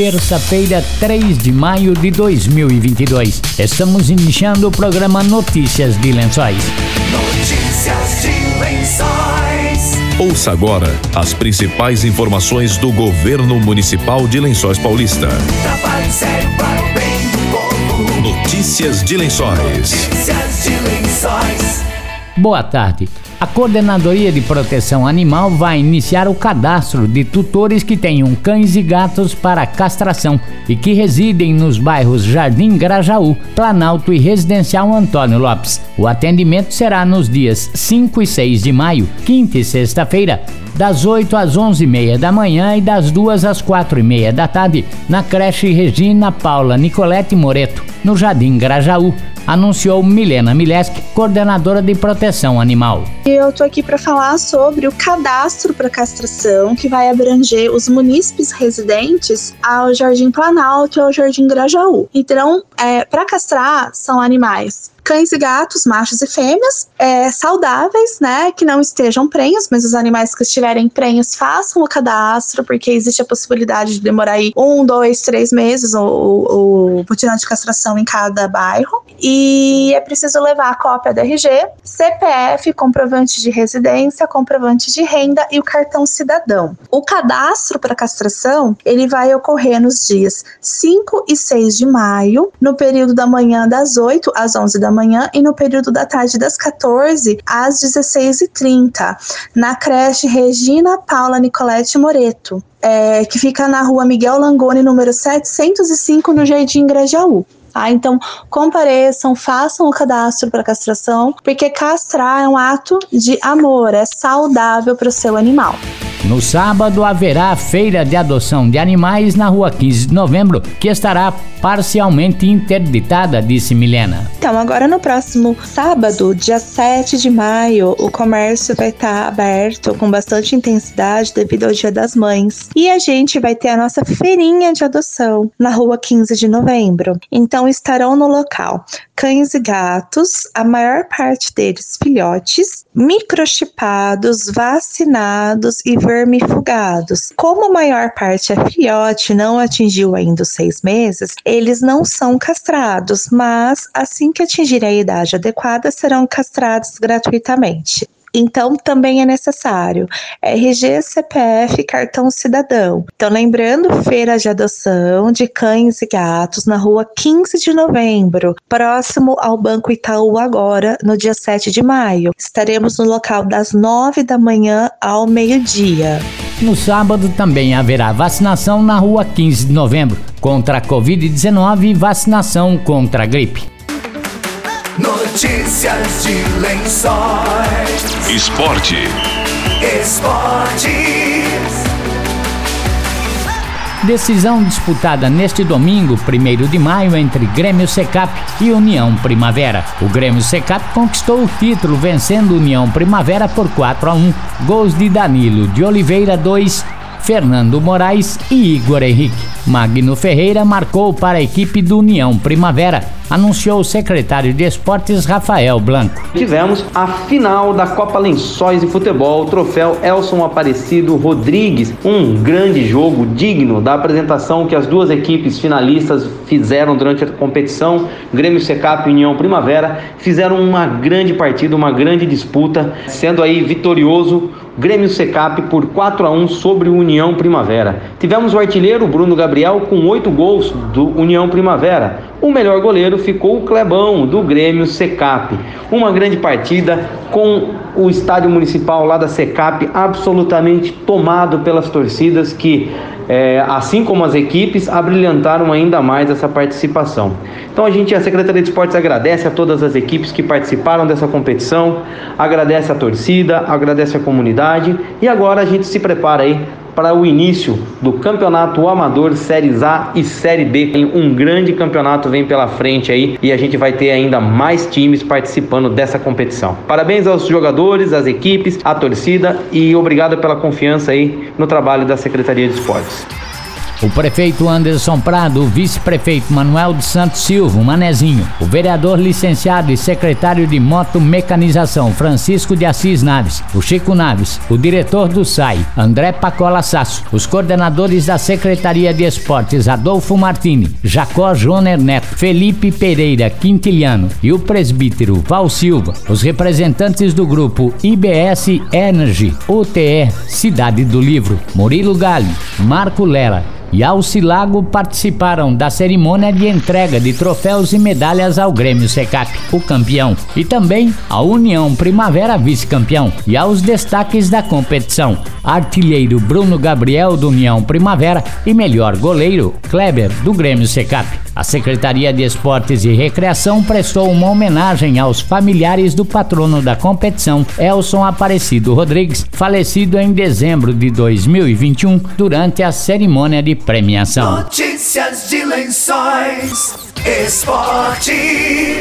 terça-feira, 3 de maio de 2022. Estamos iniciando o programa Notícias de Lençóis. Notícias de Lençóis. Ouça agora as principais informações do governo municipal de Lençóis Paulista. Trabalho sério para o bem do povo. Notícias de Lençóis. Notícias de Lençóis. Boa tarde. A Coordenadoria de Proteção Animal vai iniciar o cadastro de tutores que tenham cães e gatos para castração e que residem nos bairros Jardim Grajaú, Planalto e Residencial Antônio Lopes. O atendimento será nos dias 5 e 6 de maio, quinta e sexta-feira, das 8 às 11h30 da manhã e das 2 às 4h30 da tarde, na creche Regina Paula Nicolete Moreto, no Jardim Grajaú anunciou Milena Mileski, coordenadora de proteção animal. Eu tô aqui para falar sobre o cadastro para castração que vai abranger os munícipes residentes ao Jardim Planalto e ao Jardim Grajaú. Então, é, para castrar são animais cães e gatos, machos e fêmeas, é, saudáveis, né, que não estejam prenhos, mas os animais que estiverem prenhos façam o cadastro, porque existe a possibilidade de demorar aí um, dois, três meses o, o, o de castração em cada bairro. E é preciso levar a cópia do RG, CPF, comprovante de residência, comprovante de renda e o cartão cidadão. O cadastro para castração, ele vai ocorrer nos dias 5 e 6 de maio, no período da manhã das 8 às 11 da manhã e no período da tarde das 14 às 16h30, na creche Regina Paula Nicolete Moreto. É, que fica na rua Miguel Langoni, número 705, no Jardim Grajaú. Tá? Então, compareçam, façam o cadastro para castração, porque castrar é um ato de amor, é saudável para o seu animal. No sábado haverá a feira de adoção de animais na rua 15 de novembro, que estará parcialmente interditada, disse Milena. Então, agora no próximo sábado, dia 7 de maio, o comércio vai estar aberto com bastante intensidade devido ao Dia das Mães. E a gente vai ter a nossa feirinha de adoção na rua 15 de novembro. Então, estarão no local cães e gatos, a maior parte deles filhotes, microchipados, vacinados e vermifugados. Como a maior parte é filhote, não atingiu ainda os seis meses, eles não são castrados, mas assim que atingirem a idade adequada, serão castrados gratuitamente. Então, também é necessário RG, CPF, cartão cidadão. Então, lembrando, feira de adoção de cães e gatos na rua 15 de novembro, próximo ao Banco Itaú agora, no dia 7 de maio. Estaremos no local das 9 da manhã ao meio-dia. No sábado também haverá vacinação na rua 15 de novembro contra a Covid-19 e vacinação contra a gripe. Notícias de Lençóis. Esporte. Esportes. Decisão disputada neste domingo, 1 de maio, entre Grêmio Secap e União Primavera. O Grêmio Secap conquistou o título vencendo União Primavera por 4 a 1. Gols de Danilo de Oliveira 2, Fernando Moraes e Igor Henrique. Magno Ferreira marcou para a equipe do União Primavera, anunciou o secretário de Esportes Rafael Blanco. Tivemos a final da Copa Lençóis de Futebol, troféu Elson Aparecido Rodrigues, um grande jogo digno da apresentação que as duas equipes finalistas fizeram durante a competição, Grêmio Secap e União Primavera, fizeram uma grande partida, uma grande disputa, sendo aí vitorioso Grêmio Secap por 4 a 1 sobre o União Primavera. Tivemos o artilheiro Bruno Gabriel com 8 gols do União Primavera. O melhor goleiro ficou o Clebão do Grêmio Secap. Uma grande partida com o estádio municipal lá da Secap absolutamente tomado pelas torcidas que é, assim como as equipes, abrilhantaram ainda mais essa participação. Então a gente, a Secretaria de Esportes agradece a todas as equipes que participaram dessa competição, agradece a torcida, agradece a comunidade e agora a gente se prepara aí para o início do Campeonato Amador Séries A e Série B. Um grande campeonato vem pela frente aí e a gente vai ter ainda mais times participando dessa competição. Parabéns aos jogadores, às equipes, à torcida e obrigado pela confiança aí no trabalho da Secretaria de Esportes. O prefeito Anderson Prado, o vice-prefeito Manuel de Santos Silva, Manezinho, o vereador licenciado e secretário de motomecanização Francisco de Assis Naves, o Chico Naves, o diretor do SAI, André Pacola Sasso, os coordenadores da Secretaria de Esportes Adolfo Martini, Jacó Joner Neto, Felipe Pereira Quintiliano e o presbítero Val Silva, os representantes do grupo IBS Energy, OTE, Cidade do Livro, Murilo Galli, Marco Lela, e Alcilago participaram da cerimônia de entrega de troféus e medalhas ao Grêmio Secap, o campeão, e também à União Primavera vice-campeão, e aos destaques da competição: artilheiro Bruno Gabriel do União Primavera e melhor goleiro Kleber do Grêmio Secap. A Secretaria de Esportes e Recreação prestou uma homenagem aos familiares do patrono da competição, Elson Aparecido Rodrigues, falecido em dezembro de 2021 durante a cerimônia de premiação. Notícias de Lençóis. Esporte.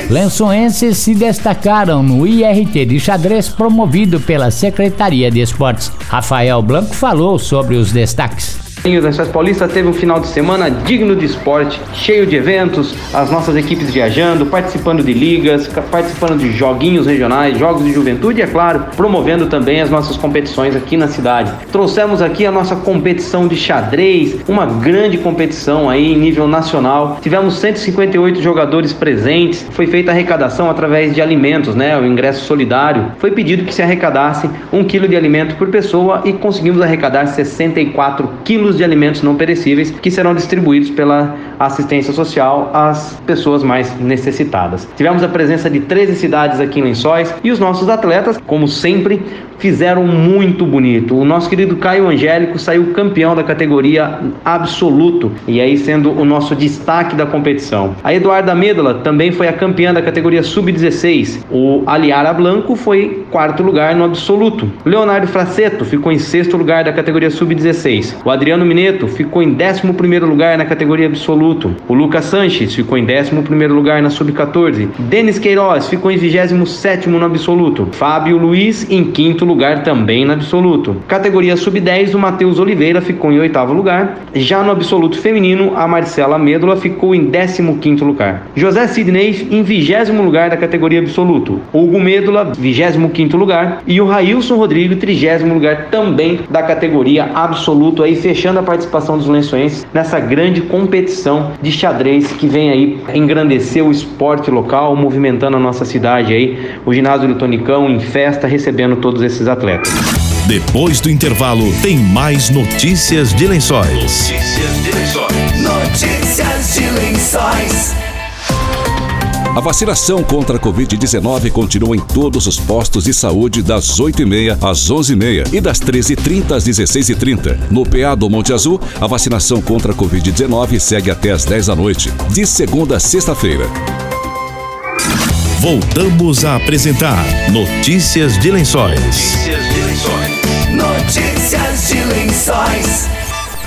Lençoenses se destacaram no IRT de xadrez promovido pela Secretaria de Esportes. Rafael Blanco falou sobre os destaques. Os Lençóis Paulista teve um final de semana digno de esporte, cheio de eventos, as nossas equipes viajando, participando de ligas, participando de joguinhos regionais, jogos de juventude e, é claro, promovendo também as nossas competições aqui na cidade. Trouxemos aqui a nossa competição de xadrez, uma grande competição aí em nível nacional. Tivemos 158 jogadores presentes, foi feita arrecadação através de alimentos, né? O ingresso solidário. Foi pedido que se arrecadasse um quilo de alimento por pessoa e conseguimos arrecadar 64 quilos de alimentos não perecíveis que serão distribuídos pela assistência social às pessoas mais necessitadas. Tivemos a presença de 13 cidades aqui em Lençóis e os nossos atletas, como sempre, fizeram muito bonito. O nosso querido Caio Angélico saiu campeão da categoria absoluto e aí sendo o nosso destaque da competição. A Eduarda Medola também foi a campeã da categoria sub-16. O Aliara Blanco foi quarto lugar no absoluto. Leonardo Fraceto ficou em sexto lugar da categoria sub-16. O Adriano Mineto ficou em décimo primeiro lugar na categoria absoluto. O Lucas Sanches ficou em décimo primeiro lugar na sub-14. Denis Queiroz ficou em vigésimo sétimo no absoluto. Fábio Luiz em quinto lugar também no absoluto. Categoria sub-10, o Matheus Oliveira ficou em oitavo lugar. Já no absoluto feminino, a Marcela Médula ficou em décimo quinto lugar. José Sidney em vigésimo lugar da categoria absoluto. Hugo Médula, vigésimo quinto lugar. E o Railson Rodrigo, trigésimo lugar também da categoria absoluto, aí fechando a participação dos lençoenses nessa grande competição de xadrez que vem aí engrandecer o esporte local, movimentando a nossa cidade aí. O ginásio do Tonicão em festa, recebendo todos esses atletas. Depois do intervalo, tem mais notícias de lençóis. Notícias de Lençóis. Notícias de Lençóis. A vacinação contra a Covid-19 continua em todos os postos de saúde das 8h30 às 11h30 e das 13h30 às 16h30. No PA do Monte Azul, a vacinação contra a Covid-19 segue até às 10 da noite, de segunda a sexta-feira. Voltamos a apresentar Notícias de Lençóis. Notícias de Lençóis. Notícias de Lençóis.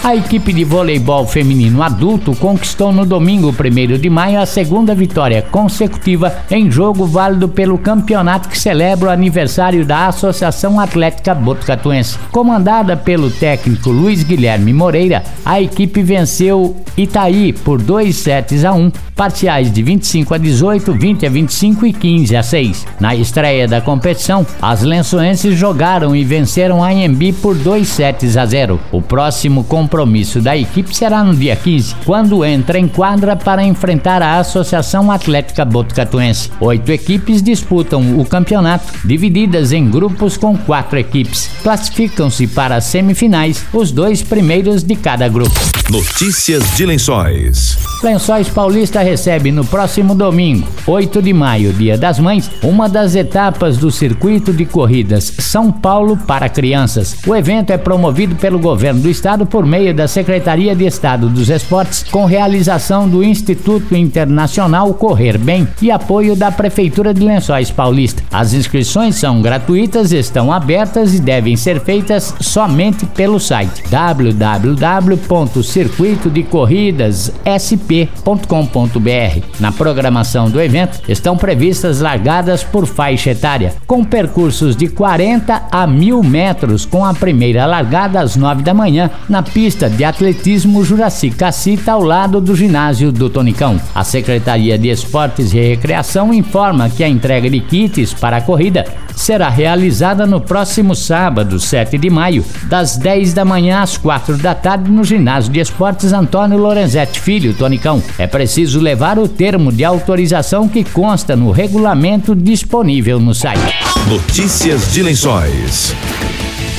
A equipe de voleibol feminino adulto conquistou no domingo 1 de maio a segunda vitória consecutiva em jogo válido pelo campeonato que celebra o aniversário da Associação Atlética Botucatuense. Comandada pelo técnico Luiz Guilherme Moreira, a equipe venceu Itaí por 2 sets a 1, parciais de 25 a 18, 20 a 25 e 15 a 6. Na estreia da competição, as lençoenses jogaram e venceram a Anhembi por 2 sets a 0. O próximo compromisso da equipe será no dia 15, quando entra em quadra para enfrentar a Associação Atlética Botucatuense. Oito equipes disputam o campeonato, divididas em grupos com quatro equipes. Classificam-se para as semifinais os dois primeiros de cada grupo. Notícias de Lençóis. Lençóis Paulista recebe no próximo domingo, 8 de maio, Dia das Mães, uma das etapas do circuito de corridas São Paulo para crianças. O evento é promovido pelo governo do estado por meio da Secretaria de Estado dos Esportes, com realização do Instituto Internacional Correr Bem e apoio da Prefeitura de Lençóis Paulista. As inscrições são gratuitas, estão abertas e devem ser feitas somente pelo site www.circuitodecorridassp.com.br. Na programação do evento estão previstas largadas por faixa etária, com percursos de 40 a 1000 metros, com a primeira largada às 9 da manhã na pista de atletismo Juraci Cacita ao lado do ginásio do Tonicão. A Secretaria de Esportes e Recreação informa que a entrega de kits para a corrida será realizada no próximo sábado, 7 de maio, das 10 da manhã às 4 da tarde no ginásio de esportes Antônio Lorenzetti Filho, Tonicão. É preciso levar o termo de autorização que consta no regulamento disponível no site. Notícias de Lençóis.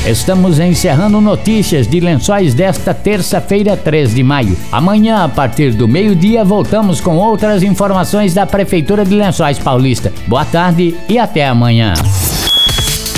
Estamos encerrando notícias de lençóis desta terça-feira, 3 de maio. Amanhã, a partir do meio-dia, voltamos com outras informações da Prefeitura de Lençóis Paulista. Boa tarde e até amanhã.